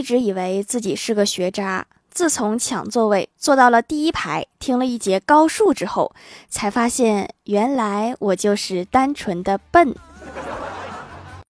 一直以为自己是个学渣自从抢座位坐到了第一排听了一节高数之后才发现原来我就是单纯的笨。